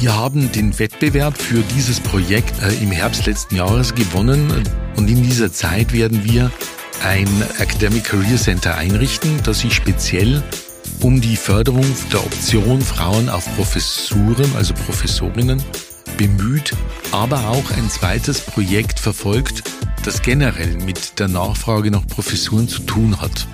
Wir haben den Wettbewerb für dieses Projekt äh, im Herbst letzten Jahres gewonnen und in dieser Zeit werden wir ein Academic Career Center einrichten, das sich speziell um die Förderung der Option Frauen auf Professuren, also Professorinnen, bemüht, aber auch ein zweites Projekt verfolgt, das generell mit der Nachfrage nach Professuren zu tun hat.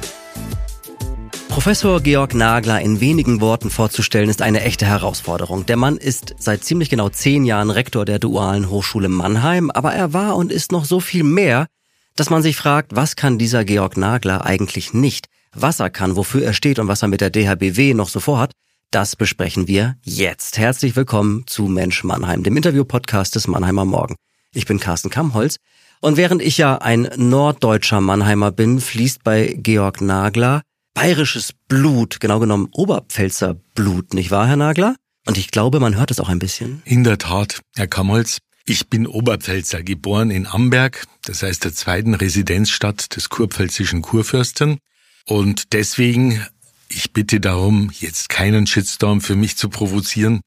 Professor Georg Nagler in wenigen Worten vorzustellen, ist eine echte Herausforderung. Der Mann ist seit ziemlich genau zehn Jahren Rektor der Dualen Hochschule Mannheim, aber er war und ist noch so viel mehr, dass man sich fragt, was kann dieser Georg Nagler eigentlich nicht? Was er kann, wofür er steht und was er mit der DHBW noch so vorhat, das besprechen wir jetzt. Herzlich willkommen zu Mensch Mannheim, dem Interview-Podcast des Mannheimer Morgen. Ich bin Carsten Kammholz und während ich ja ein norddeutscher Mannheimer bin, fließt bei Georg Nagler bayerisches Blut, genau genommen Oberpfälzer Blut, nicht wahr, Herr Nagler? Und ich glaube, man hört es auch ein bisschen. In der Tat, Herr Kammholz. Ich bin Oberpfälzer, geboren in Amberg, das heißt der zweiten Residenzstadt des kurpfälzischen Kurfürsten. Und deswegen, ich bitte darum, jetzt keinen Shitstorm für mich zu provozieren,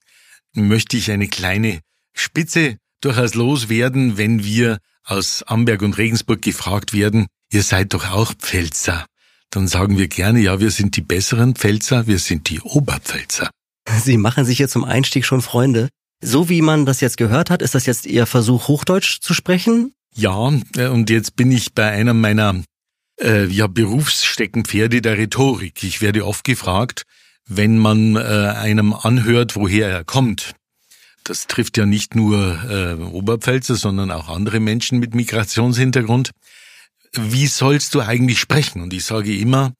möchte ich eine kleine Spitze durchaus loswerden, wenn wir aus Amberg und Regensburg gefragt werden, ihr seid doch auch Pfälzer dann sagen wir gerne, ja, wir sind die besseren Pfälzer, wir sind die Oberpfälzer. Sie machen sich jetzt zum Einstieg schon Freunde. So wie man das jetzt gehört hat, ist das jetzt Ihr Versuch, Hochdeutsch zu sprechen? Ja, äh, und jetzt bin ich bei einem meiner äh, ja, Berufssteckenpferde der Rhetorik. Ich werde oft gefragt, wenn man äh, einem anhört, woher er kommt. Das trifft ja nicht nur äh, Oberpfälzer, sondern auch andere Menschen mit Migrationshintergrund wie sollst du eigentlich sprechen? Und ich sage immer,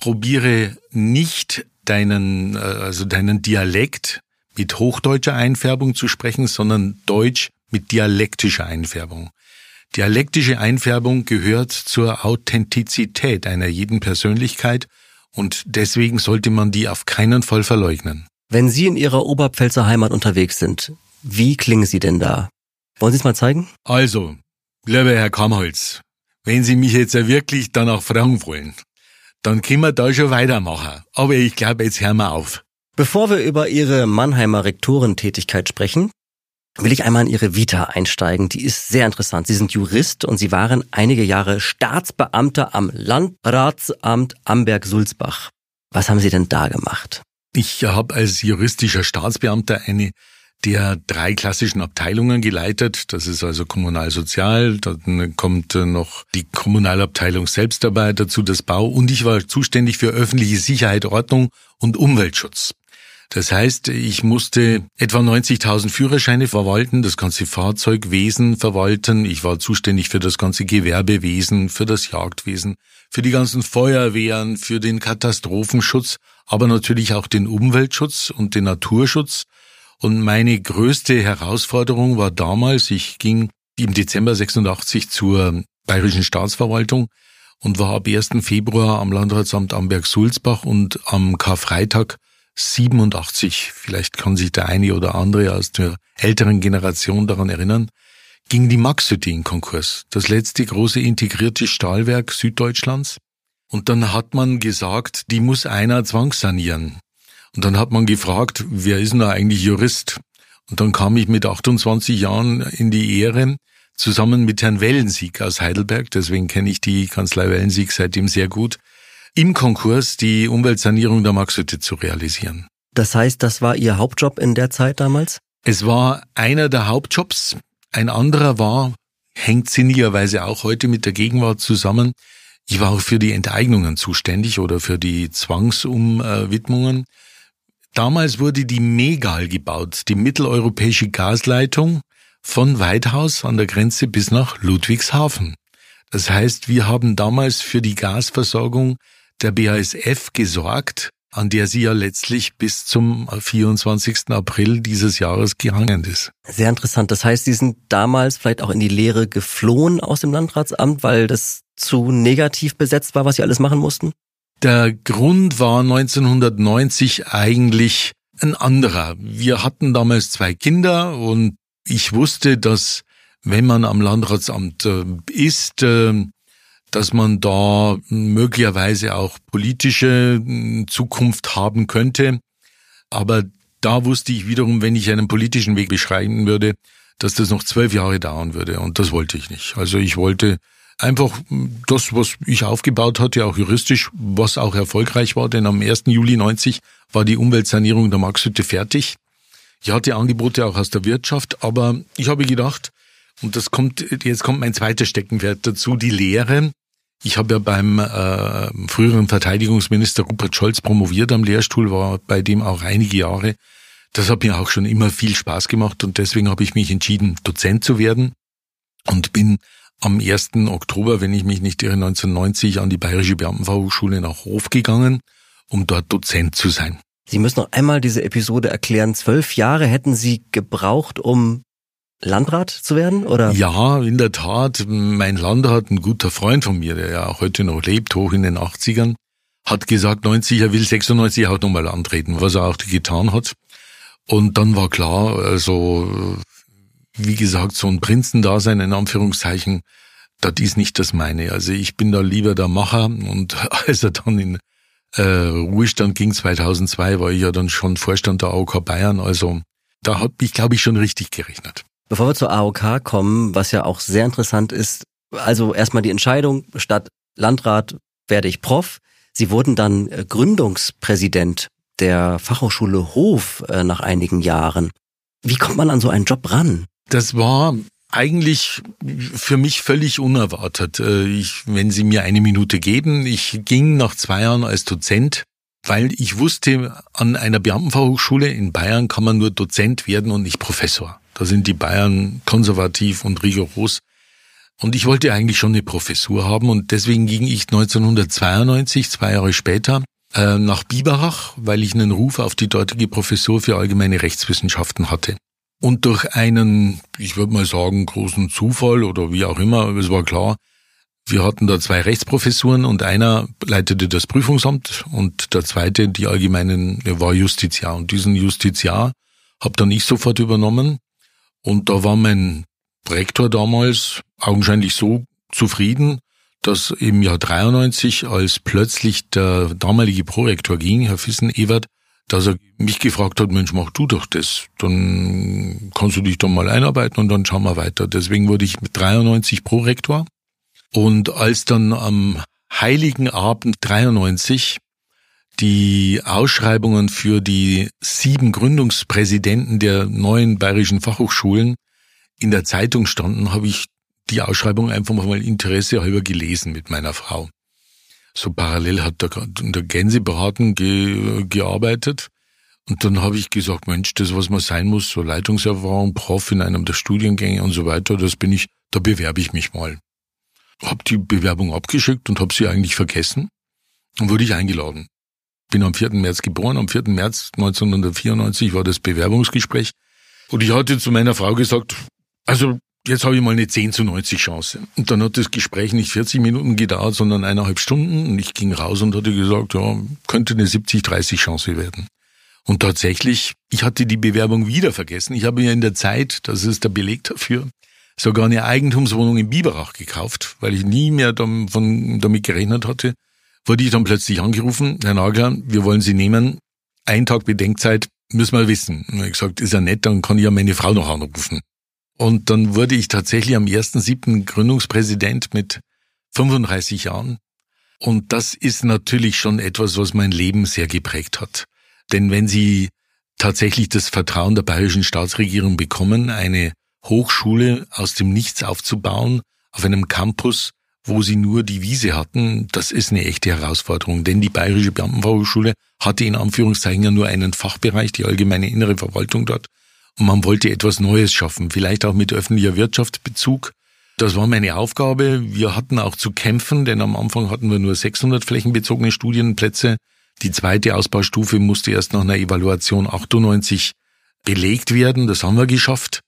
probiere nicht deinen, äh, also deinen Dialekt mit hochdeutscher Einfärbung zu sprechen, sondern Deutsch mit dialektischer Einfärbung. Dialektische Einfärbung gehört zur Authentizität einer jeden Persönlichkeit und deswegen sollte man die auf keinen Fall verleugnen. Wenn Sie in Ihrer Oberpfälzer Heimat unterwegs sind, wie klingen Sie denn da? Wollen Sie es mal zeigen? Also, lieber Herr Kamholz, wenn Sie mich jetzt wirklich danach fragen wollen, dann können wir da schon weitermachen. Aber ich glaube, jetzt hören wir auf. Bevor wir über Ihre Mannheimer Rektorentätigkeit sprechen, will ich einmal in Ihre Vita einsteigen. Die ist sehr interessant. Sie sind Jurist und Sie waren einige Jahre Staatsbeamter am Landratsamt Amberg-Sulzbach. Was haben Sie denn da gemacht? Ich habe als juristischer Staatsbeamter eine der drei klassischen Abteilungen geleitet. Das ist also Kommunalsozial, dann kommt noch die Kommunalabteilung selbst dabei, dazu das Bau und ich war zuständig für öffentliche Sicherheit, Ordnung und Umweltschutz. Das heißt, ich musste etwa 90.000 Führerscheine verwalten, das ganze Fahrzeugwesen verwalten. Ich war zuständig für das ganze Gewerbewesen, für das Jagdwesen, für die ganzen Feuerwehren, für den Katastrophenschutz, aber natürlich auch den Umweltschutz und den Naturschutz. Und meine größte Herausforderung war damals, ich ging im Dezember 86 zur Bayerischen Staatsverwaltung und war ab 1. Februar am Landratsamt Amberg-Sulzbach und am Karfreitag 87, vielleicht kann sich der eine oder andere aus der älteren Generation daran erinnern, ging die Maxhütte in Konkurs, das letzte große integrierte Stahlwerk Süddeutschlands. Und dann hat man gesagt, die muss einer zwangssanieren. Und dann hat man gefragt, wer ist denn da eigentlich Jurist? Und dann kam ich mit 28 Jahren in die Ehre, zusammen mit Herrn Wellensieg aus Heidelberg, deswegen kenne ich die Kanzlei Wellensieg seitdem sehr gut, im Konkurs die Umweltsanierung der Maxhütte zu realisieren. Das heißt, das war Ihr Hauptjob in der Zeit damals? Es war einer der Hauptjobs. Ein anderer war, hängt sinnigerweise auch heute mit der Gegenwart zusammen. Ich war auch für die Enteignungen zuständig oder für die Zwangsumwidmungen. Damals wurde die Megal gebaut, die mitteleuropäische Gasleitung von Weidhaus an der Grenze bis nach Ludwigshafen. Das heißt, wir haben damals für die Gasversorgung der BASF gesorgt, an der sie ja letztlich bis zum 24. April dieses Jahres gehangen ist. Sehr interessant. Das heißt, Sie sind damals vielleicht auch in die Lehre geflohen aus dem Landratsamt, weil das zu negativ besetzt war, was Sie alles machen mussten? Der Grund war 1990 eigentlich ein anderer. Wir hatten damals zwei Kinder und ich wusste, dass wenn man am Landratsamt äh, ist, äh, dass man da möglicherweise auch politische hm, Zukunft haben könnte. Aber da wusste ich wiederum, wenn ich einen politischen Weg beschreiten würde, dass das noch zwölf Jahre dauern würde. Und das wollte ich nicht. Also ich wollte einfach das, was ich aufgebaut hatte, auch juristisch, was auch erfolgreich war, denn am 1. Juli 90 war die Umweltsanierung der Maxhütte fertig. Ich hatte Angebote auch aus der Wirtschaft, aber ich habe gedacht, und das kommt, jetzt kommt mein zweiter Steckenwert dazu, die Lehre. Ich habe ja beim äh, früheren Verteidigungsminister Rupert Scholz promoviert am Lehrstuhl, war bei dem auch einige Jahre. Das hat mir auch schon immer viel Spaß gemacht und deswegen habe ich mich entschieden, Dozent zu werden und bin am 1. Oktober, wenn ich mich nicht irre, 1990 an die Bayerische Beamtenfachhochschule nach Hof gegangen, um dort Dozent zu sein. Sie müssen noch einmal diese Episode erklären. Zwölf Jahre hätten Sie gebraucht, um Landrat zu werden, oder? Ja, in der Tat. Mein Landrat, ein guter Freund von mir, der ja auch heute noch lebt, hoch in den 80ern, hat gesagt, 90, er will 96 auch nochmal antreten, was er auch getan hat. Und dann war klar, also, wie gesagt, so ein Prinzendasein in Anführungszeichen, das ist nicht das meine. Also ich bin da lieber der Macher und als er dann in äh, Ruhestand ging 2002, war ich ja dann schon Vorstand der AOK Bayern, also da hat mich, glaube ich, schon richtig gerechnet. Bevor wir zur AOK kommen, was ja auch sehr interessant ist, also erstmal die Entscheidung, statt Landrat werde ich Prof. Sie wurden dann äh, Gründungspräsident der Fachhochschule Hof äh, nach einigen Jahren. Wie kommt man an so einen Job ran? Das war eigentlich für mich völlig unerwartet. Äh, ich, wenn Sie mir eine Minute geben, ich ging nach zwei Jahren als Dozent, weil ich wusste, an einer Beamtenfachhochschule in Bayern kann man nur Dozent werden und nicht Professor. Da sind die Bayern konservativ und rigoros. Und ich wollte eigentlich schon eine Professur haben und deswegen ging ich 1992, zwei Jahre später, äh, nach Biberach, weil ich einen Ruf auf die dortige Professur für allgemeine Rechtswissenschaften hatte. Und durch einen, ich würde mal sagen, großen Zufall oder wie auch immer, es war klar, wir hatten da zwei Rechtsprofessuren und einer leitete das Prüfungsamt und der zweite, die allgemeinen, war Justiziar. Und diesen Justiziar habe dann ich sofort übernommen und da war mein Rektor damals augenscheinlich so zufrieden, dass im Jahr 93, als plötzlich der damalige Prorektor ging, Herr Fissen-Ewert, dass er mich gefragt hat, Mensch, mach du doch das. Dann kannst du dich doch mal einarbeiten und dann schauen wir weiter. Deswegen wurde ich mit 93 Prorektor. Und als dann am Heiligen Abend 93 die Ausschreibungen für die sieben Gründungspräsidenten der neuen bayerischen Fachhochschulen in der Zeitung standen, habe ich die Ausschreibung einfach mal Interesse halber gelesen mit meiner Frau. So parallel hat er in der Gänsebraten ge, gearbeitet. Und dann habe ich gesagt, Mensch, das, was man sein muss, so Leitungserfahrung, Prof in einem der Studiengänge und so weiter, das bin ich, da bewerbe ich mich mal. Hab die Bewerbung abgeschickt und habe sie eigentlich vergessen und wurde ich eingeladen bin am 4. März geboren. Am 4. März 1994 war das Bewerbungsgespräch. Und ich hatte zu meiner Frau gesagt, also jetzt habe ich mal eine 10 zu 90 Chance. Und dann hat das Gespräch nicht 40 Minuten gedauert, sondern eineinhalb Stunden. Und ich ging raus und hatte gesagt, ja, könnte eine 70-30 Chance werden. Und tatsächlich, ich hatte die Bewerbung wieder vergessen. Ich habe ja in der Zeit, das ist der Beleg dafür, sogar eine Eigentumswohnung in Biberach gekauft, weil ich nie mehr damit gerechnet hatte, wurde ich dann plötzlich angerufen, Herr Nagler, wir wollen Sie nehmen. Ein Tag Bedenkzeit müssen wir wissen. Und ich gesagt, ist ja nett, dann kann ich ja meine Frau noch anrufen. Und dann wurde ich tatsächlich am 1.7. Gründungspräsident mit 35 Jahren. Und das ist natürlich schon etwas, was mein Leben sehr geprägt hat. Denn wenn Sie tatsächlich das Vertrauen der bayerischen Staatsregierung bekommen, eine Hochschule aus dem Nichts aufzubauen, auf einem Campus, wo sie nur die Wiese hatten, das ist eine echte Herausforderung, denn die Bayerische Beamtenfachhochschule hatte in Anführungszeichen ja nur einen Fachbereich, die allgemeine innere Verwaltung dort. Man wollte etwas Neues schaffen, vielleicht auch mit öffentlicher Wirtschaftsbezug. Das war meine Aufgabe. Wir hatten auch zu kämpfen, denn am Anfang hatten wir nur 600 flächenbezogene Studienplätze. Die zweite Ausbaustufe musste erst nach einer Evaluation 98 belegt werden. Das haben wir geschafft.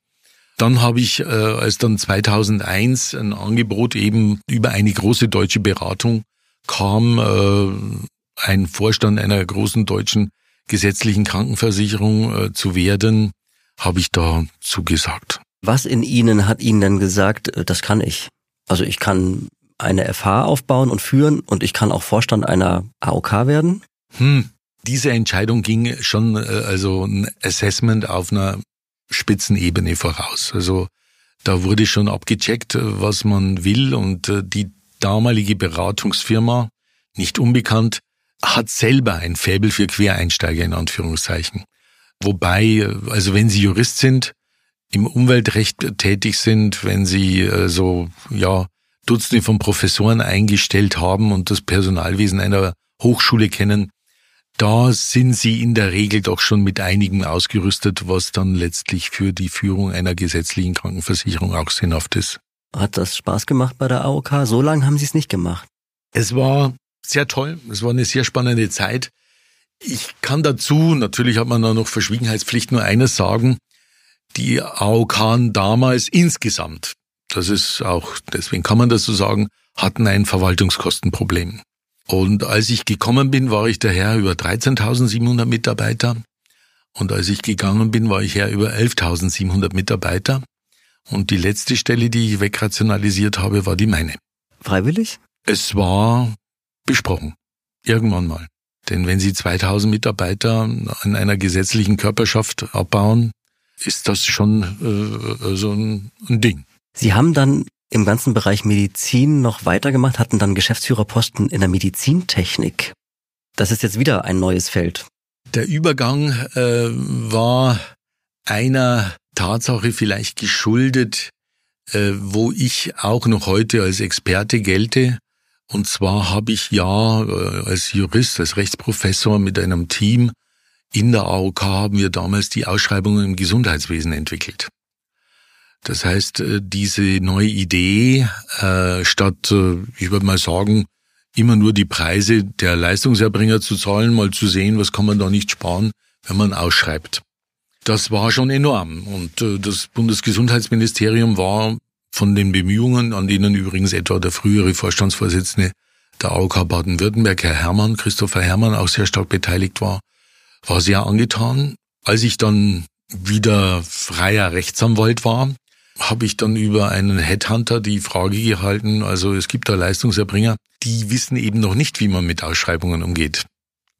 Dann habe ich, äh, als dann 2001 ein Angebot eben über eine große deutsche Beratung kam, äh, ein Vorstand einer großen deutschen gesetzlichen Krankenversicherung äh, zu werden, habe ich da zugesagt. Was in Ihnen hat Ihnen denn gesagt, äh, das kann ich? Also ich kann eine FH aufbauen und führen und ich kann auch Vorstand einer AOK werden? Hm, diese Entscheidung ging schon äh, also ein Assessment auf einer Spitzenebene voraus. Also da wurde schon abgecheckt, was man will und äh, die damalige Beratungsfirma, nicht unbekannt, hat selber ein Faible für Quereinsteiger in Anführungszeichen. Wobei, also wenn Sie Jurist sind, im Umweltrecht tätig sind, wenn Sie äh, so ja Dutzende von Professoren eingestellt haben und das Personalwesen einer Hochschule kennen, da sind sie in der Regel doch schon mit einigem ausgerüstet, was dann letztlich für die Führung einer gesetzlichen Krankenversicherung auch sinnhaft ist. Hat das Spaß gemacht bei der AOK? So lange haben Sie es nicht gemacht. Es war sehr toll. Es war eine sehr spannende Zeit. Ich kann dazu, natürlich hat man da noch Verschwiegenheitspflicht, nur eines sagen. Die AOK damals insgesamt, das ist auch, deswegen kann man das so sagen, hatten ein Verwaltungskostenproblem. Und als ich gekommen bin, war ich der Herr über 13.700 Mitarbeiter. Und als ich gegangen bin, war ich Herr über 11.700 Mitarbeiter. Und die letzte Stelle, die ich wegrationalisiert habe, war die meine. Freiwillig? Es war besprochen. Irgendwann mal. Denn wenn Sie 2000 Mitarbeiter in einer gesetzlichen Körperschaft abbauen, ist das schon äh, so ein, ein Ding. Sie haben dann im ganzen Bereich Medizin noch weitergemacht, hatten dann Geschäftsführerposten in der Medizintechnik. Das ist jetzt wieder ein neues Feld. Der Übergang äh, war einer Tatsache vielleicht geschuldet, äh, wo ich auch noch heute als Experte gelte. Und zwar habe ich ja äh, als Jurist, als Rechtsprofessor mit einem Team in der AOK haben wir damals die Ausschreibungen im Gesundheitswesen entwickelt. Das heißt, äh, diese neue Idee, äh, statt, ich würde mal sagen, immer nur die Preise der Leistungserbringer zu zahlen, mal zu sehen, was kann man da nicht sparen, wenn man ausschreibt. Das war schon enorm. Und das Bundesgesundheitsministerium war von den Bemühungen, an denen übrigens etwa der frühere Vorstandsvorsitzende der AOK Baden-Württemberg, Herr Hermann, Christopher Hermann, auch sehr stark beteiligt war, war sehr angetan. Als ich dann wieder freier Rechtsanwalt war, habe ich dann über einen Headhunter die Frage gehalten, also es gibt da Leistungserbringer, die wissen eben noch nicht, wie man mit Ausschreibungen umgeht.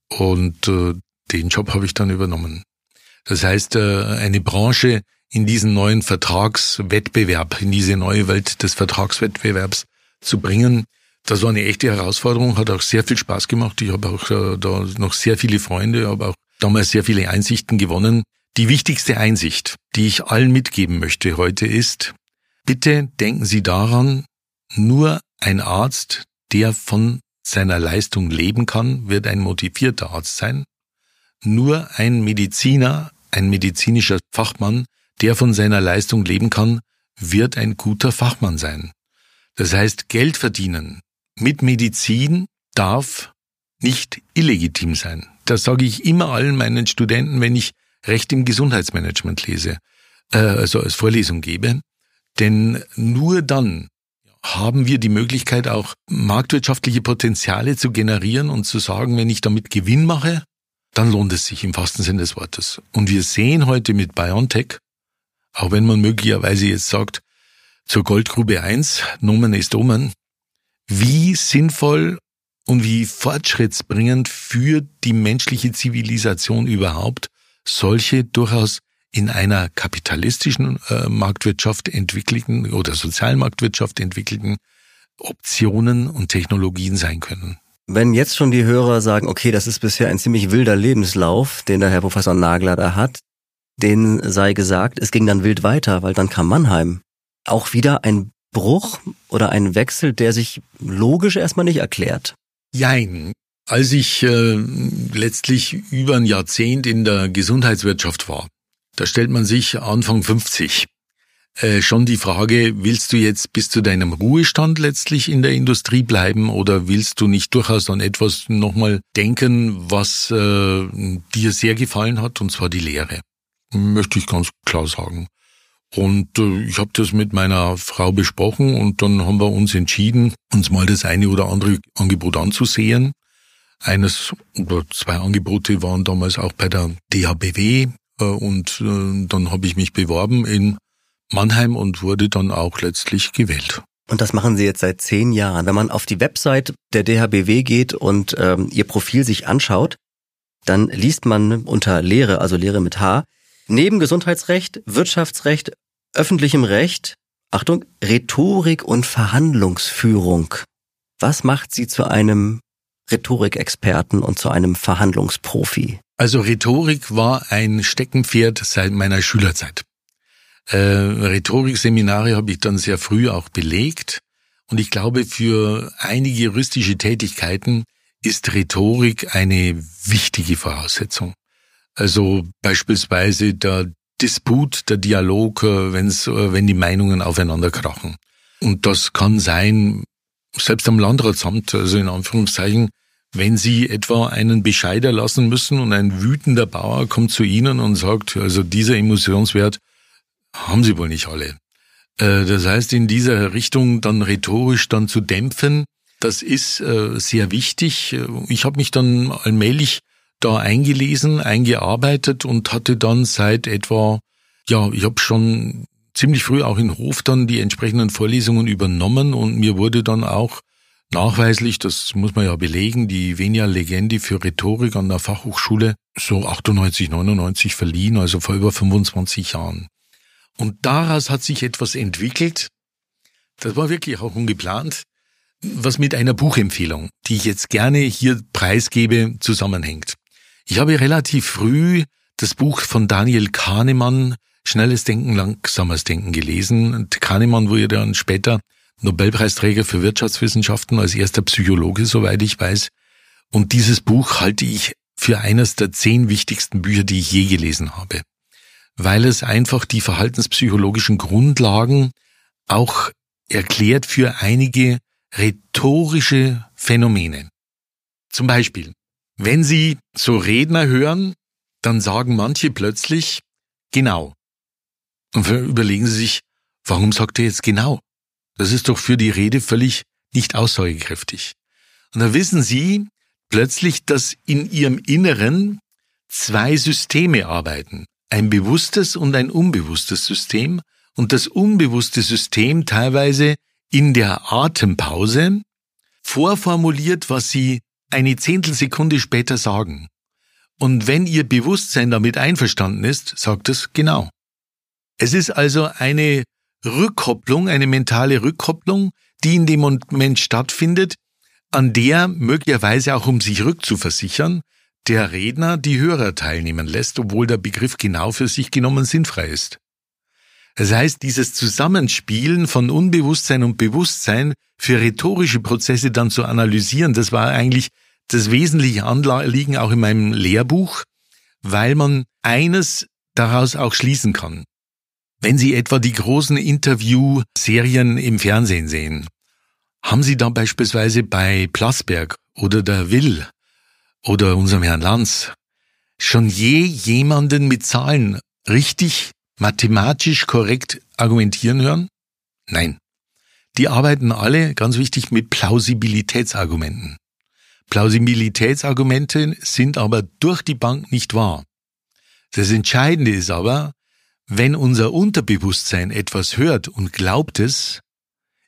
Und äh, den Job habe ich dann übernommen. Das heißt, äh, eine Branche in diesen neuen Vertragswettbewerb, in diese neue Welt des Vertragswettbewerbs zu bringen, das war eine echte Herausforderung, hat auch sehr viel Spaß gemacht. Ich habe auch äh, da noch sehr viele Freunde, habe auch damals sehr viele Einsichten gewonnen, die wichtigste Einsicht, die ich allen mitgeben möchte heute ist, bitte denken Sie daran, nur ein Arzt, der von seiner Leistung leben kann, wird ein motivierter Arzt sein. Nur ein Mediziner, ein medizinischer Fachmann, der von seiner Leistung leben kann, wird ein guter Fachmann sein. Das heißt, Geld verdienen mit Medizin darf nicht illegitim sein. Das sage ich immer allen meinen Studenten, wenn ich Recht im Gesundheitsmanagement lese, äh, also als Vorlesung gebe. Denn nur dann haben wir die Möglichkeit, auch marktwirtschaftliche Potenziale zu generieren und zu sagen, wenn ich damit Gewinn mache, dann lohnt es sich im wahrsten Sinne des Wortes. Und wir sehen heute mit BioNTech, auch wenn man möglicherweise jetzt sagt, zur Goldgrube 1, Nomen ist Omen, wie sinnvoll und wie fortschrittsbringend für die menschliche Zivilisation überhaupt solche durchaus in einer kapitalistischen äh, Marktwirtschaft entwickelten oder Sozialmarktwirtschaft entwickelten Optionen und Technologien sein können. Wenn jetzt schon die Hörer sagen, okay, das ist bisher ein ziemlich wilder Lebenslauf, den der Herr Professor Nagler da hat, denen sei gesagt, es ging dann wild weiter, weil dann kam Mannheim. Auch wieder ein Bruch oder ein Wechsel, der sich logisch erstmal nicht erklärt. Jein. Als ich äh, letztlich über ein Jahrzehnt in der Gesundheitswirtschaft war, da stellt man sich Anfang 50 äh, schon die Frage, willst du jetzt bis zu deinem Ruhestand letztlich in der Industrie bleiben oder willst du nicht durchaus an etwas nochmal denken, was äh, dir sehr gefallen hat, und zwar die Lehre? Möchte ich ganz klar sagen. Und äh, ich habe das mit meiner Frau besprochen und dann haben wir uns entschieden, uns mal das eine oder andere Angebot anzusehen. Eines oder zwei Angebote waren damals auch bei der DHBW äh, und äh, dann habe ich mich beworben in Mannheim und wurde dann auch letztlich gewählt. Und das machen Sie jetzt seit zehn Jahren. Wenn man auf die Website der DHBW geht und ähm, Ihr Profil sich anschaut, dann liest man unter Lehre, also Lehre mit H, neben Gesundheitsrecht, Wirtschaftsrecht, öffentlichem Recht, Achtung, Rhetorik und Verhandlungsführung. Was macht sie zu einem Rhetorikexperten und zu einem Verhandlungsprofi? Also Rhetorik war ein Steckenpferd seit meiner Schülerzeit. Äh, Rhetorikseminare habe ich dann sehr früh auch belegt. Und ich glaube, für einige juristische Tätigkeiten ist Rhetorik eine wichtige Voraussetzung. Also beispielsweise der Disput, der Dialog, äh, wenn's, äh, wenn die Meinungen aufeinander krachen. Und das kann sein, selbst am Landratsamt, also in Anführungszeichen, wenn Sie etwa einen Bescheid erlassen müssen und ein wütender Bauer kommt zu Ihnen und sagt, also dieser Emotionswert haben Sie wohl nicht alle. Äh, das heißt, in dieser Richtung dann rhetorisch dann zu dämpfen, das ist sehr wichtig. Ich habe mich dann allmählich da eingelesen, eingearbeitet und hatte dann seit etwa, ja, ich habe schon ziemlich früh auch in Hof dann die entsprechenden Vorlesungen übernommen und mir wurde dann auch nachweislich, das muss man ja belegen, die Venia Legendi für Rhetorik an der Fachhochschule so 98, 99 verliehen, also vor über 25 Jahren. Und daraus hat sich etwas entwickelt, das war wirklich auch ungeplant, was mit einer Buchempfehlung, die ich jetzt gerne hier preisgebe, zusammenhängt. Ich habe relativ früh das Buch von Daniel Kahnemann, Schnelles Denken, Langsames Denken gelesen. Und Kahnemann wurde dann später Nobelpreisträger für Wirtschaftswissenschaften als erster Psychologe, soweit ich weiß. Und dieses Buch halte ich für eines der zehn wichtigsten Bücher, die ich je gelesen habe. Weil es einfach die verhaltenspsychologischen Grundlagen auch erklärt für einige rhetorische Phänomene. Zum Beispiel, wenn Sie so Redner hören, dann sagen manche plötzlich genau. Und überlegen Sie sich, warum sagt er jetzt genau? Das ist doch für die Rede völlig nicht aussagekräftig. Und dann wissen Sie plötzlich, dass in Ihrem Inneren zwei Systeme arbeiten. Ein bewusstes und ein unbewusstes System. Und das unbewusste System teilweise in der Atempause vorformuliert, was Sie eine Zehntelsekunde später sagen. Und wenn Ihr Bewusstsein damit einverstanden ist, sagt es genau. Es ist also eine Rückkopplung, eine mentale Rückkopplung, die in dem Moment stattfindet, an der möglicherweise auch um sich rückzuversichern, der Redner die Hörer teilnehmen lässt, obwohl der Begriff genau für sich genommen sinnfrei ist. Das heißt, dieses Zusammenspielen von Unbewusstsein und Bewusstsein für rhetorische Prozesse dann zu analysieren, das war eigentlich das wesentliche Anliegen auch in meinem Lehrbuch, weil man eines daraus auch schließen kann. Wenn Sie etwa die großen Interview-Serien im Fernsehen sehen, haben Sie da beispielsweise bei Plasberg oder der Will oder unserem Herrn Lanz schon je jemanden mit Zahlen richtig mathematisch korrekt argumentieren hören? Nein. Die arbeiten alle, ganz wichtig, mit Plausibilitätsargumenten. Plausibilitätsargumente sind aber durch die Bank nicht wahr. Das Entscheidende ist aber, wenn unser Unterbewusstsein etwas hört und glaubt es,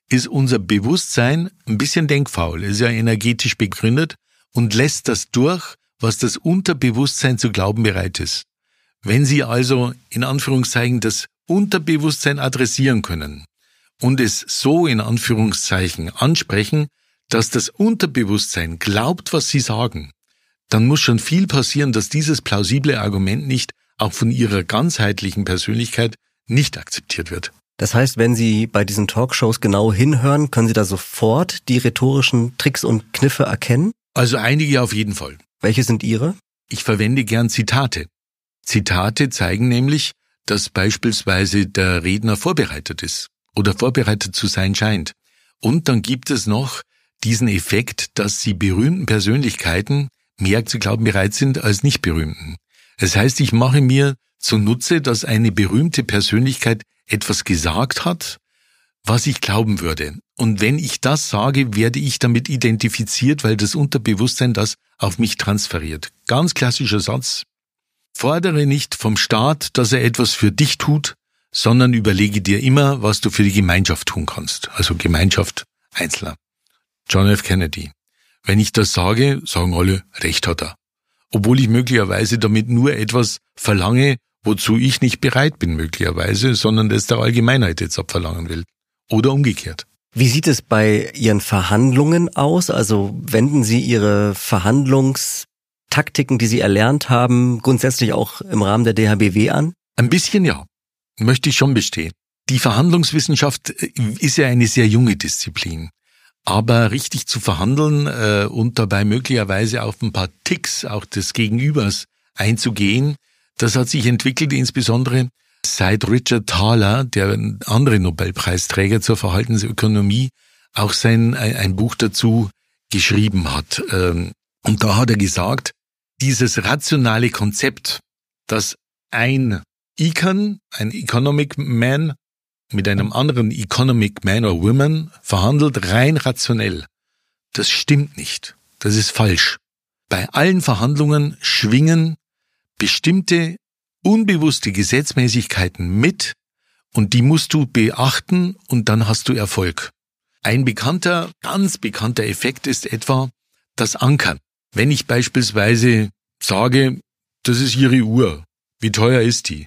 ist unser Bewusstsein ein bisschen denkfaul, ist ja energetisch begründet und lässt das durch, was das Unterbewusstsein zu glauben bereit ist. Wenn Sie also in Anführungszeichen das Unterbewusstsein adressieren können und es so in Anführungszeichen ansprechen, dass das Unterbewusstsein glaubt, was Sie sagen, dann muss schon viel passieren, dass dieses plausible Argument nicht auch von Ihrer ganzheitlichen Persönlichkeit nicht akzeptiert wird. Das heißt, wenn Sie bei diesen Talkshows genau hinhören, können Sie da sofort die rhetorischen Tricks und Kniffe erkennen? Also einige auf jeden Fall. Welche sind Ihre? Ich verwende gern Zitate. Zitate zeigen nämlich, dass beispielsweise der Redner vorbereitet ist oder vorbereitet zu sein scheint. Und dann gibt es noch diesen Effekt, dass sie berühmten Persönlichkeiten mehr zu glauben bereit sind als nicht berühmten. Das heißt, ich mache mir zunutze, dass eine berühmte Persönlichkeit etwas gesagt hat, was ich glauben würde. Und wenn ich das sage, werde ich damit identifiziert, weil das Unterbewusstsein das auf mich transferiert. Ganz klassischer Satz, Fordere nicht vom Staat, dass er etwas für dich tut, sondern überlege dir immer, was du für die Gemeinschaft tun kannst. Also Gemeinschaft Einzelner. John F. Kennedy. Wenn ich das sage, sagen alle, recht hat er. obwohl ich möglicherweise damit nur etwas verlange, wozu ich nicht bereit bin möglicherweise, sondern das der Allgemeinheit jetzt abverlangen will. Oder umgekehrt. Wie sieht es bei Ihren Verhandlungen aus? Also wenden Sie Ihre Verhandlungstaktiken, die Sie erlernt haben, grundsätzlich auch im Rahmen der DHBW an? Ein bisschen ja, möchte ich schon bestehen. Die Verhandlungswissenschaft äh, ist ja eine sehr junge Disziplin. Aber richtig zu verhandeln äh, und dabei möglicherweise auf ein paar Ticks auch des Gegenübers einzugehen, das hat sich entwickelt insbesondere seit Richard Thaler, der andere Nobelpreisträger zur Verhaltensökonomie, auch sein ein Buch dazu geschrieben hat. Ähm, und da hat er gesagt, dieses rationale Konzept, dass ein Econ, ein Economic Man, mit einem anderen Economic Man or Woman verhandelt rein rationell. Das stimmt nicht. Das ist falsch. Bei allen Verhandlungen schwingen bestimmte unbewusste Gesetzmäßigkeiten mit und die musst du beachten und dann hast du Erfolg. Ein bekannter, ganz bekannter Effekt ist etwa das Ankern. Wenn ich beispielsweise sage, das ist Ihre Uhr, wie teuer ist die?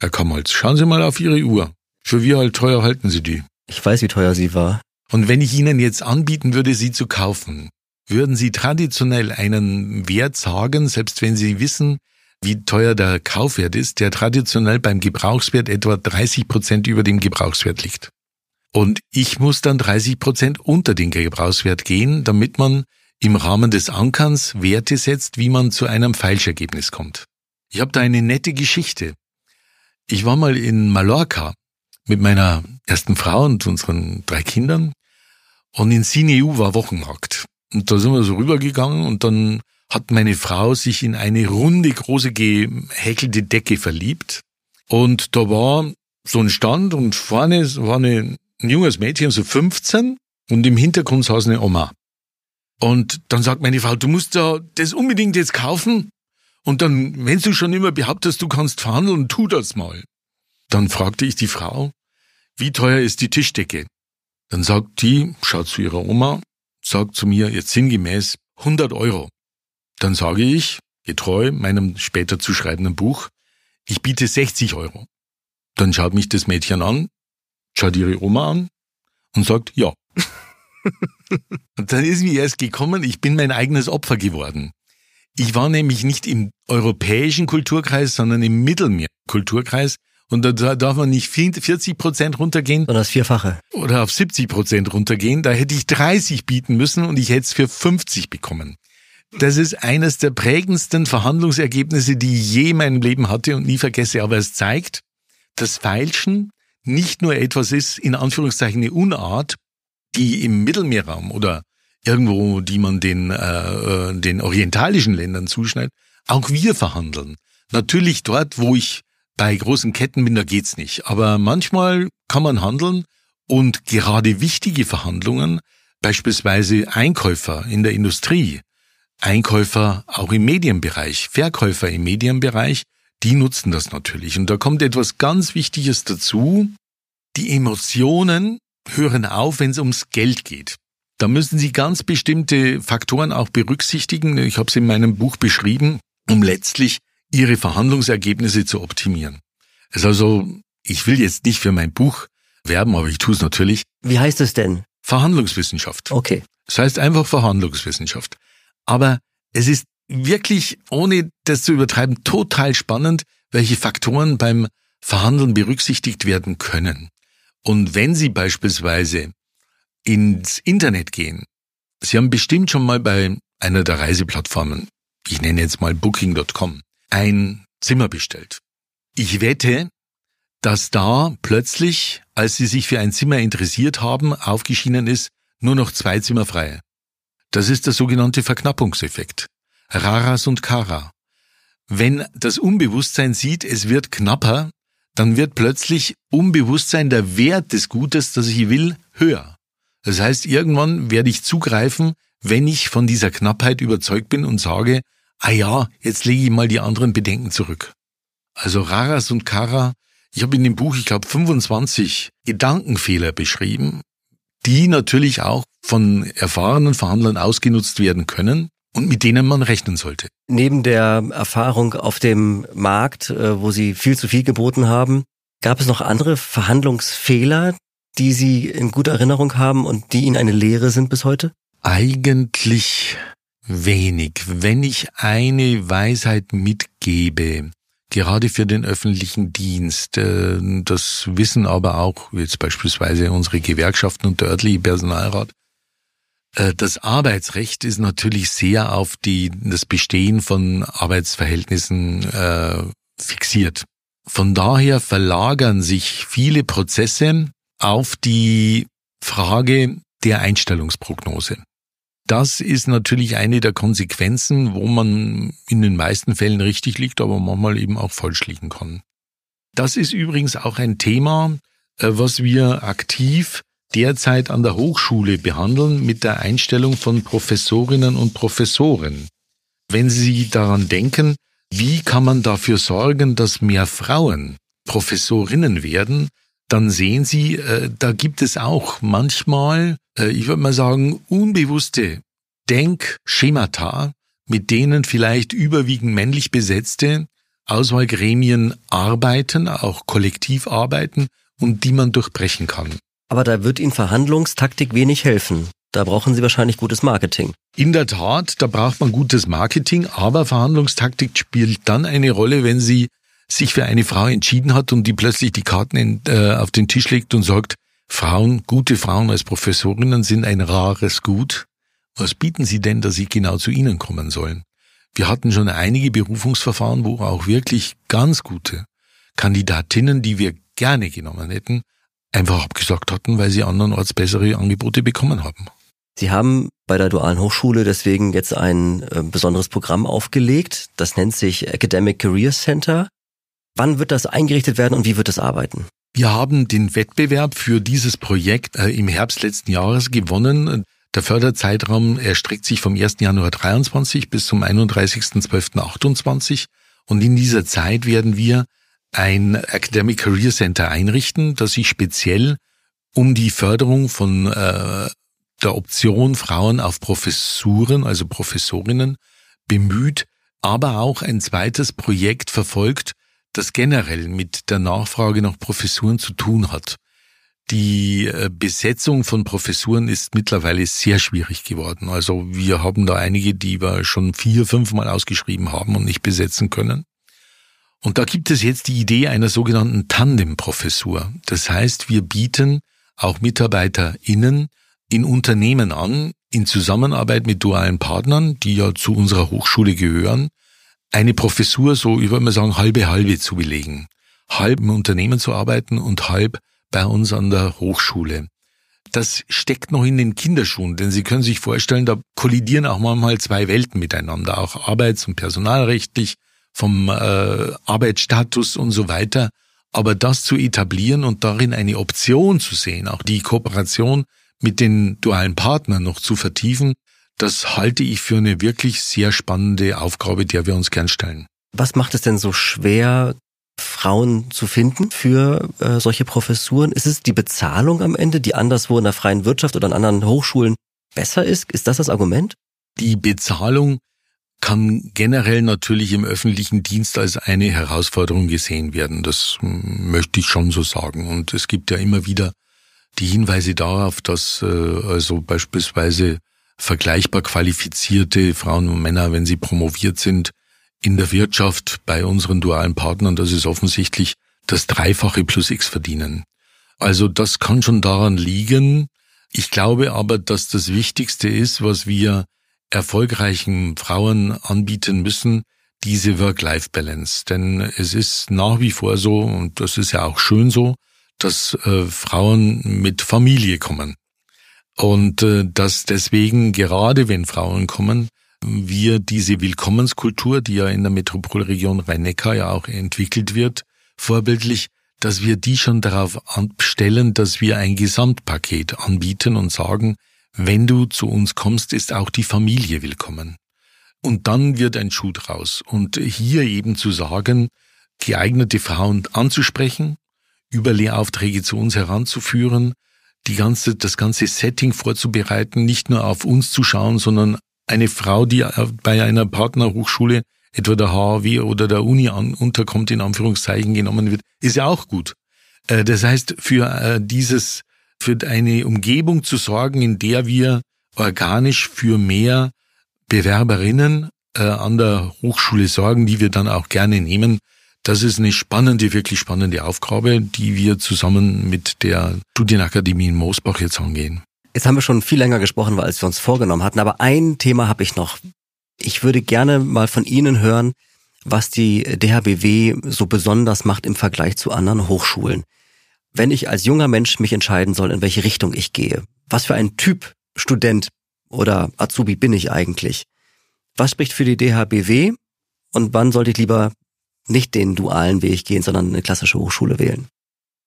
Herr Kamholz, schauen Sie mal auf Ihre Uhr. Für wie halt teuer halten Sie die? Ich weiß, wie teuer sie war. Und wenn ich Ihnen jetzt anbieten würde, sie zu kaufen, würden Sie traditionell einen Wert sagen, selbst wenn Sie wissen, wie teuer der Kaufwert ist, der traditionell beim Gebrauchswert etwa 30 Prozent über dem Gebrauchswert liegt. Und ich muss dann 30 Prozent unter den Gebrauchswert gehen, damit man im Rahmen des Ankerns Werte setzt, wie man zu einem Falschergebnis kommt. Ich habe da eine nette Geschichte. Ich war mal in Mallorca mit meiner ersten Frau und unseren drei Kindern und in Sineu war Wochenmarkt. Und da sind wir so rübergegangen und dann hat meine Frau sich in eine runde, große gehäkelte Decke verliebt. Und da war so ein Stand und vorne war eine, ein junges Mädchen, so 15, und im Hintergrund saß eine Oma. Und dann sagt meine Frau, du musst da das unbedingt jetzt kaufen. Und dann, wenn du schon immer behauptest, du kannst verhandeln, tu das mal. Dann fragte ich die Frau, wie teuer ist die Tischdecke? Dann sagt die, schaut zu ihrer Oma, sagt zu mir jetzt sinngemäß 100 Euro. Dann sage ich, getreu meinem später zu schreibenden Buch, ich biete 60 Euro. Dann schaut mich das Mädchen an, schaut ihre Oma an und sagt, ja. und dann ist mir erst gekommen, ich bin mein eigenes Opfer geworden. Ich war nämlich nicht im europäischen Kulturkreis, sondern im Mittelmeerkulturkreis. Und da darf man nicht 40 Prozent runtergehen. Sondern das Vierfache. Oder auf 70 Prozent runtergehen. Da hätte ich 30 bieten müssen und ich hätte es für 50 bekommen. Das ist eines der prägendsten Verhandlungsergebnisse, die ich je in meinem Leben hatte und nie vergesse. Aber es zeigt, dass Feilschen nicht nur etwas ist, in Anführungszeichen eine Unart, die im Mittelmeerraum oder irgendwo, die man den, äh, äh den orientalischen Ländern zuschneidet, auch wir verhandeln. Natürlich dort, wo ich bei großen Ketten bin, da geht's nicht. Aber manchmal kann man handeln und gerade wichtige Verhandlungen, beispielsweise Einkäufer in der Industrie, Einkäufer auch im Medienbereich, Verkäufer im Medienbereich, die nutzen das natürlich. Und da kommt etwas ganz Wichtiges dazu. Die Emotionen hören auf, wenn es ums Geld geht. Da müssen Sie ganz bestimmte Faktoren auch berücksichtigen. Ich habe es in meinem Buch beschrieben, um letztlich Ihre Verhandlungsergebnisse zu optimieren. Es ist also, ich will jetzt nicht für mein Buch werben, aber ich tue es natürlich. Wie heißt es denn? Verhandlungswissenschaft. Okay. Das heißt einfach Verhandlungswissenschaft. Aber es ist wirklich, ohne das zu übertreiben, total spannend, welche Faktoren beim Verhandeln berücksichtigt werden können. Und wenn Sie beispielsweise ins Internet gehen, Sie haben bestimmt schon mal bei einer der Reiseplattformen, ich nenne jetzt mal Booking.com, ein Zimmer bestellt. Ich wette, dass da plötzlich, als Sie sich für ein Zimmer interessiert haben, aufgeschienen ist, nur noch zwei Zimmer frei. Das ist der sogenannte Verknappungseffekt. Raras und Kara. Wenn das Unbewusstsein sieht, es wird knapper, dann wird plötzlich Unbewusstsein der Wert des Gutes, das ich will, höher. Das heißt, irgendwann werde ich zugreifen, wenn ich von dieser Knappheit überzeugt bin und sage, ah ja, jetzt lege ich mal die anderen Bedenken zurück. Also Raras und Kara, ich habe in dem Buch, ich glaube, 25 Gedankenfehler beschrieben, die natürlich auch von erfahrenen Verhandlern ausgenutzt werden können. Und mit denen man rechnen sollte. Neben der Erfahrung auf dem Markt, äh, wo Sie viel zu viel geboten haben, gab es noch andere Verhandlungsfehler, die Sie in guter Erinnerung haben und die Ihnen eine Lehre sind bis heute? Eigentlich wenig. Wenn ich eine Weisheit mitgebe, gerade für den öffentlichen Dienst, äh, das wissen aber auch jetzt beispielsweise unsere Gewerkschaften und der örtliche Personalrat, das Arbeitsrecht ist natürlich sehr auf die, das Bestehen von Arbeitsverhältnissen äh, fixiert. Von daher verlagern sich viele Prozesse auf die Frage der Einstellungsprognose. Das ist natürlich eine der Konsequenzen, wo man in den meisten Fällen richtig liegt, aber manchmal eben auch falsch liegen kann. Das ist übrigens auch ein Thema, äh, was wir aktiv derzeit an der Hochschule behandeln mit der Einstellung von Professorinnen und Professoren. Wenn Sie daran denken, wie kann man dafür sorgen, dass mehr Frauen Professorinnen werden, dann sehen Sie, äh, da gibt es auch manchmal, äh, ich würde mal sagen, unbewusste Denkschemata, mit denen vielleicht überwiegend männlich besetzte Auswahlgremien arbeiten, auch kollektiv arbeiten und die man durchbrechen kann. Aber da wird Ihnen Verhandlungstaktik wenig helfen. Da brauchen Sie wahrscheinlich gutes Marketing. In der Tat, da braucht man gutes Marketing, aber Verhandlungstaktik spielt dann eine Rolle, wenn Sie sich für eine Frau entschieden hat und die plötzlich die Karten in, äh, auf den Tisch legt und sagt, Frauen, gute Frauen als Professorinnen sind ein rares Gut. Was bieten Sie denn, dass ich genau zu Ihnen kommen sollen? Wir hatten schon einige Berufungsverfahren, wo auch wirklich ganz gute Kandidatinnen, die wir gerne genommen hätten, einfach abgesagt hatten, weil sie andernorts bessere Angebote bekommen haben. Sie haben bei der Dualen Hochschule deswegen jetzt ein äh, besonderes Programm aufgelegt. Das nennt sich Academic Career Center. Wann wird das eingerichtet werden und wie wird das arbeiten? Wir haben den Wettbewerb für dieses Projekt äh, im Herbst letzten Jahres gewonnen. Der Förderzeitraum erstreckt sich vom 1. Januar 23 bis zum 31.12.28 und in dieser Zeit werden wir ein Academic Career Center einrichten, das sich speziell um die Förderung von äh, der Option Frauen auf Professuren, also Professorinnen, bemüht, aber auch ein zweites Projekt verfolgt, das generell mit der Nachfrage nach Professuren zu tun hat. Die äh, Besetzung von Professuren ist mittlerweile sehr schwierig geworden. Also wir haben da einige, die wir schon vier, fünfmal ausgeschrieben haben und nicht besetzen können. Und da gibt es jetzt die Idee einer sogenannten Tandem-Professur. Das heißt, wir bieten auch MitarbeiterInnen in Unternehmen an, in Zusammenarbeit mit dualen Partnern, die ja zu unserer Hochschule gehören, eine Professur, so ich würde mal sagen, halbe halbe zu belegen. Halb im Unternehmen zu arbeiten und halb bei uns an der Hochschule. Das steckt noch in den Kinderschuhen, denn Sie können sich vorstellen, da kollidieren auch manchmal zwei Welten miteinander, auch arbeits- und personalrechtlich, vom äh, Arbeitsstatus und so weiter. Aber das zu etablieren und darin eine Option zu sehen, auch die Kooperation mit den dualen Partnern noch zu vertiefen, das halte ich für eine wirklich sehr spannende Aufgabe, der wir uns gern stellen. Was macht es denn so schwer, Frauen zu finden für äh, solche Professuren? Ist es die Bezahlung am Ende, die anderswo in der freien Wirtschaft oder an anderen Hochschulen besser ist? Ist das das Argument? Die Bezahlung kann generell natürlich im öffentlichen Dienst als eine Herausforderung gesehen werden. Das möchte ich schon so sagen. Und es gibt ja immer wieder die Hinweise darauf, dass äh, also beispielsweise vergleichbar qualifizierte Frauen und Männer, wenn sie promoviert sind, in der Wirtschaft bei unseren dualen Partnern, das ist offensichtlich das Dreifache plus X verdienen. Also das kann schon daran liegen. Ich glaube aber, dass das Wichtigste ist, was wir erfolgreichen Frauen anbieten müssen, diese Work-Life-Balance. Denn es ist nach wie vor so, und das ist ja auch schön so, dass äh, Frauen mit Familie kommen. Und äh, dass deswegen, gerade wenn Frauen kommen, wir diese Willkommenskultur, die ja in der Metropolregion Rhein-Neckar ja auch entwickelt wird, vorbildlich, dass wir die schon darauf abstellen, dass wir ein Gesamtpaket anbieten und sagen, wenn du zu uns kommst, ist auch die Familie willkommen. Und dann wird ein Schuh draus. Und hier eben zu sagen, geeignete Frauen anzusprechen, über Lehraufträge zu uns heranzuführen, die ganze, das ganze Setting vorzubereiten, nicht nur auf uns zu schauen, sondern eine Frau, die bei einer Partnerhochschule, etwa der HAW oder der Uni an, unterkommt, in Anführungszeichen genommen wird, ist ja auch gut. Äh, das heißt, für äh, dieses, für eine Umgebung zu sorgen, in der wir organisch für mehr Bewerberinnen äh, an der Hochschule sorgen, die wir dann auch gerne nehmen, das ist eine spannende, wirklich spannende Aufgabe, die wir zusammen mit der Studienakademie in Moosbach jetzt angehen. Jetzt haben wir schon viel länger gesprochen, als wir uns vorgenommen hatten, aber ein Thema habe ich noch. Ich würde gerne mal von Ihnen hören, was die DHBW so besonders macht im Vergleich zu anderen Hochschulen. Wenn ich als junger Mensch mich entscheiden soll, in welche Richtung ich gehe, was für ein Typ Student oder Azubi bin ich eigentlich? Was spricht für die DHBW und wann sollte ich lieber nicht den dualen Weg gehen, sondern eine klassische Hochschule wählen?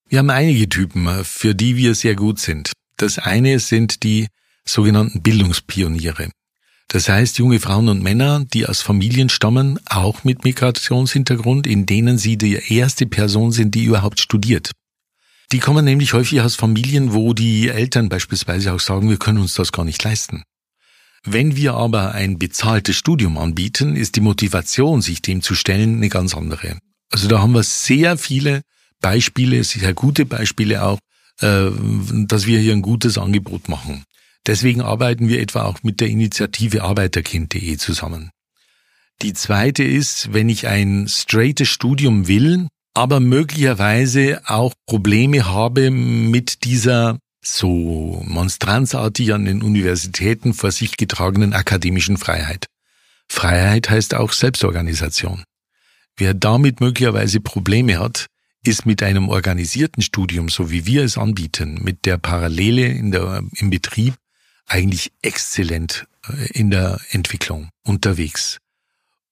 Wir haben einige Typen, für die wir sehr gut sind. Das eine sind die sogenannten Bildungspioniere. Das heißt, junge Frauen und Männer, die aus Familien stammen, auch mit Migrationshintergrund, in denen sie die erste Person sind, die überhaupt studiert. Die kommen nämlich häufig aus Familien, wo die Eltern beispielsweise auch sagen, wir können uns das gar nicht leisten. Wenn wir aber ein bezahltes Studium anbieten, ist die Motivation, sich dem zu stellen, eine ganz andere. Also da haben wir sehr viele Beispiele, sehr gute Beispiele auch, äh, dass wir hier ein gutes Angebot machen. Deswegen arbeiten wir etwa auch mit der Initiative Arbeiterkind.de zusammen. Die zweite ist, wenn ich ein straightes Studium will, aber möglicherweise auch Probleme habe mit dieser so monstranzartig an den Universitäten vor sich getragenen akademischen Freiheit. Freiheit heißt auch Selbstorganisation. Wer damit möglicherweise Probleme hat, ist mit einem organisierten Studium, so wie wir es anbieten, mit der Parallele in der, im Betrieb eigentlich exzellent äh, in der Entwicklung unterwegs.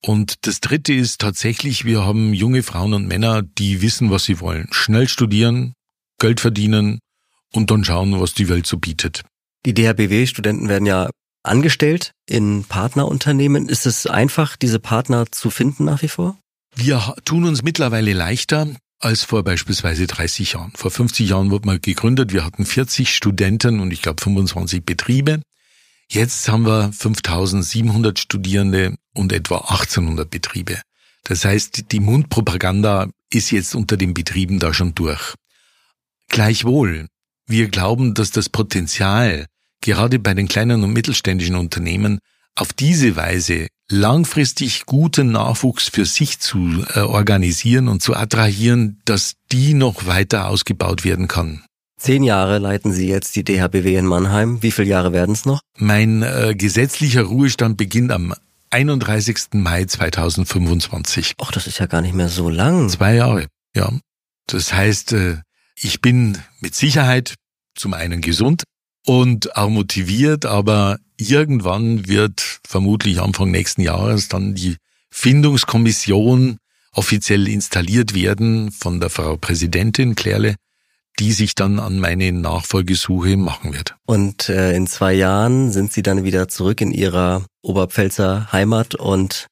Und das Dritte ist tatsächlich, wir haben junge Frauen und Männer, die wissen, was sie wollen. Schnell studieren, Geld verdienen, und dann schauen, was die Welt so bietet. Die DHBW-Studenten werden ja angestellt in Partnerunternehmen. Ist es einfach, diese Partner zu finden nach wie vor? Wir tun uns mittlerweile leichter als vor beispielsweise 30 Jahren. Vor 50 Jahren wurde mal gegründet. Wir hatten 40 Studenten und ich glaube 25 Betriebe. Jetzt haben wir 5700 Studierende und etwa 1800 Betriebe. Das heißt, die Mundpropaganda ist jetzt unter den Betrieben da schon durch. Gleichwohl wir glauben, dass das Potenzial gerade bei den kleinen und mittelständischen Unternehmen auf diese Weise langfristig guten Nachwuchs für sich zu äh, organisieren und zu attrahieren, dass die noch weiter ausgebaut werden kann. Zehn Jahre leiten Sie jetzt die DHBW in Mannheim. Wie viele Jahre werden es noch? Mein äh, gesetzlicher Ruhestand beginnt am 31. Mai 2025. Ach, das ist ja gar nicht mehr so lang. Zwei Jahre, ja. Das heißt, äh, ich bin mit Sicherheit zum einen gesund und auch motiviert, aber irgendwann wird vermutlich Anfang nächsten Jahres dann die Findungskommission offiziell installiert werden von der Frau Präsidentin Klärle, die sich dann an meine Nachfolgesuche machen wird. Und äh, in zwei Jahren sind Sie dann wieder zurück in Ihrer Oberpfälzer Heimat und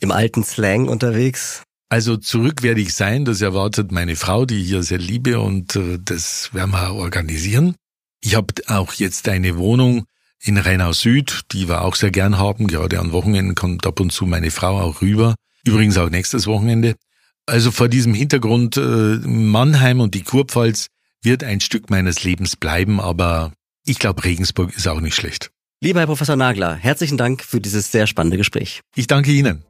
im alten Slang unterwegs? Also zurück werde ich sein, das erwartet meine Frau, die ich hier sehr liebe und äh, das werden wir organisieren. Ich habe auch jetzt eine Wohnung in Rheinau Süd, die wir auch sehr gern haben. Gerade an Wochenenden kommt ab und zu meine Frau auch rüber. Übrigens auch nächstes Wochenende. Also vor diesem Hintergrund äh, Mannheim und die Kurpfalz wird ein Stück meines Lebens bleiben, aber ich glaube, Regensburg ist auch nicht schlecht. Lieber Herr Professor Nagler, herzlichen Dank für dieses sehr spannende Gespräch. Ich danke Ihnen.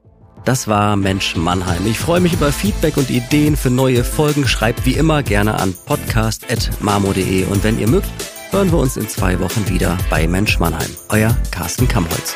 Das war Mensch Mannheim. Ich freue mich über Feedback und Ideen für neue Folgen. Schreibt wie immer gerne an podcast.marmo.de und wenn ihr mögt, hören wir uns in zwei Wochen wieder bei Mensch Mannheim. Euer Carsten Kammholz.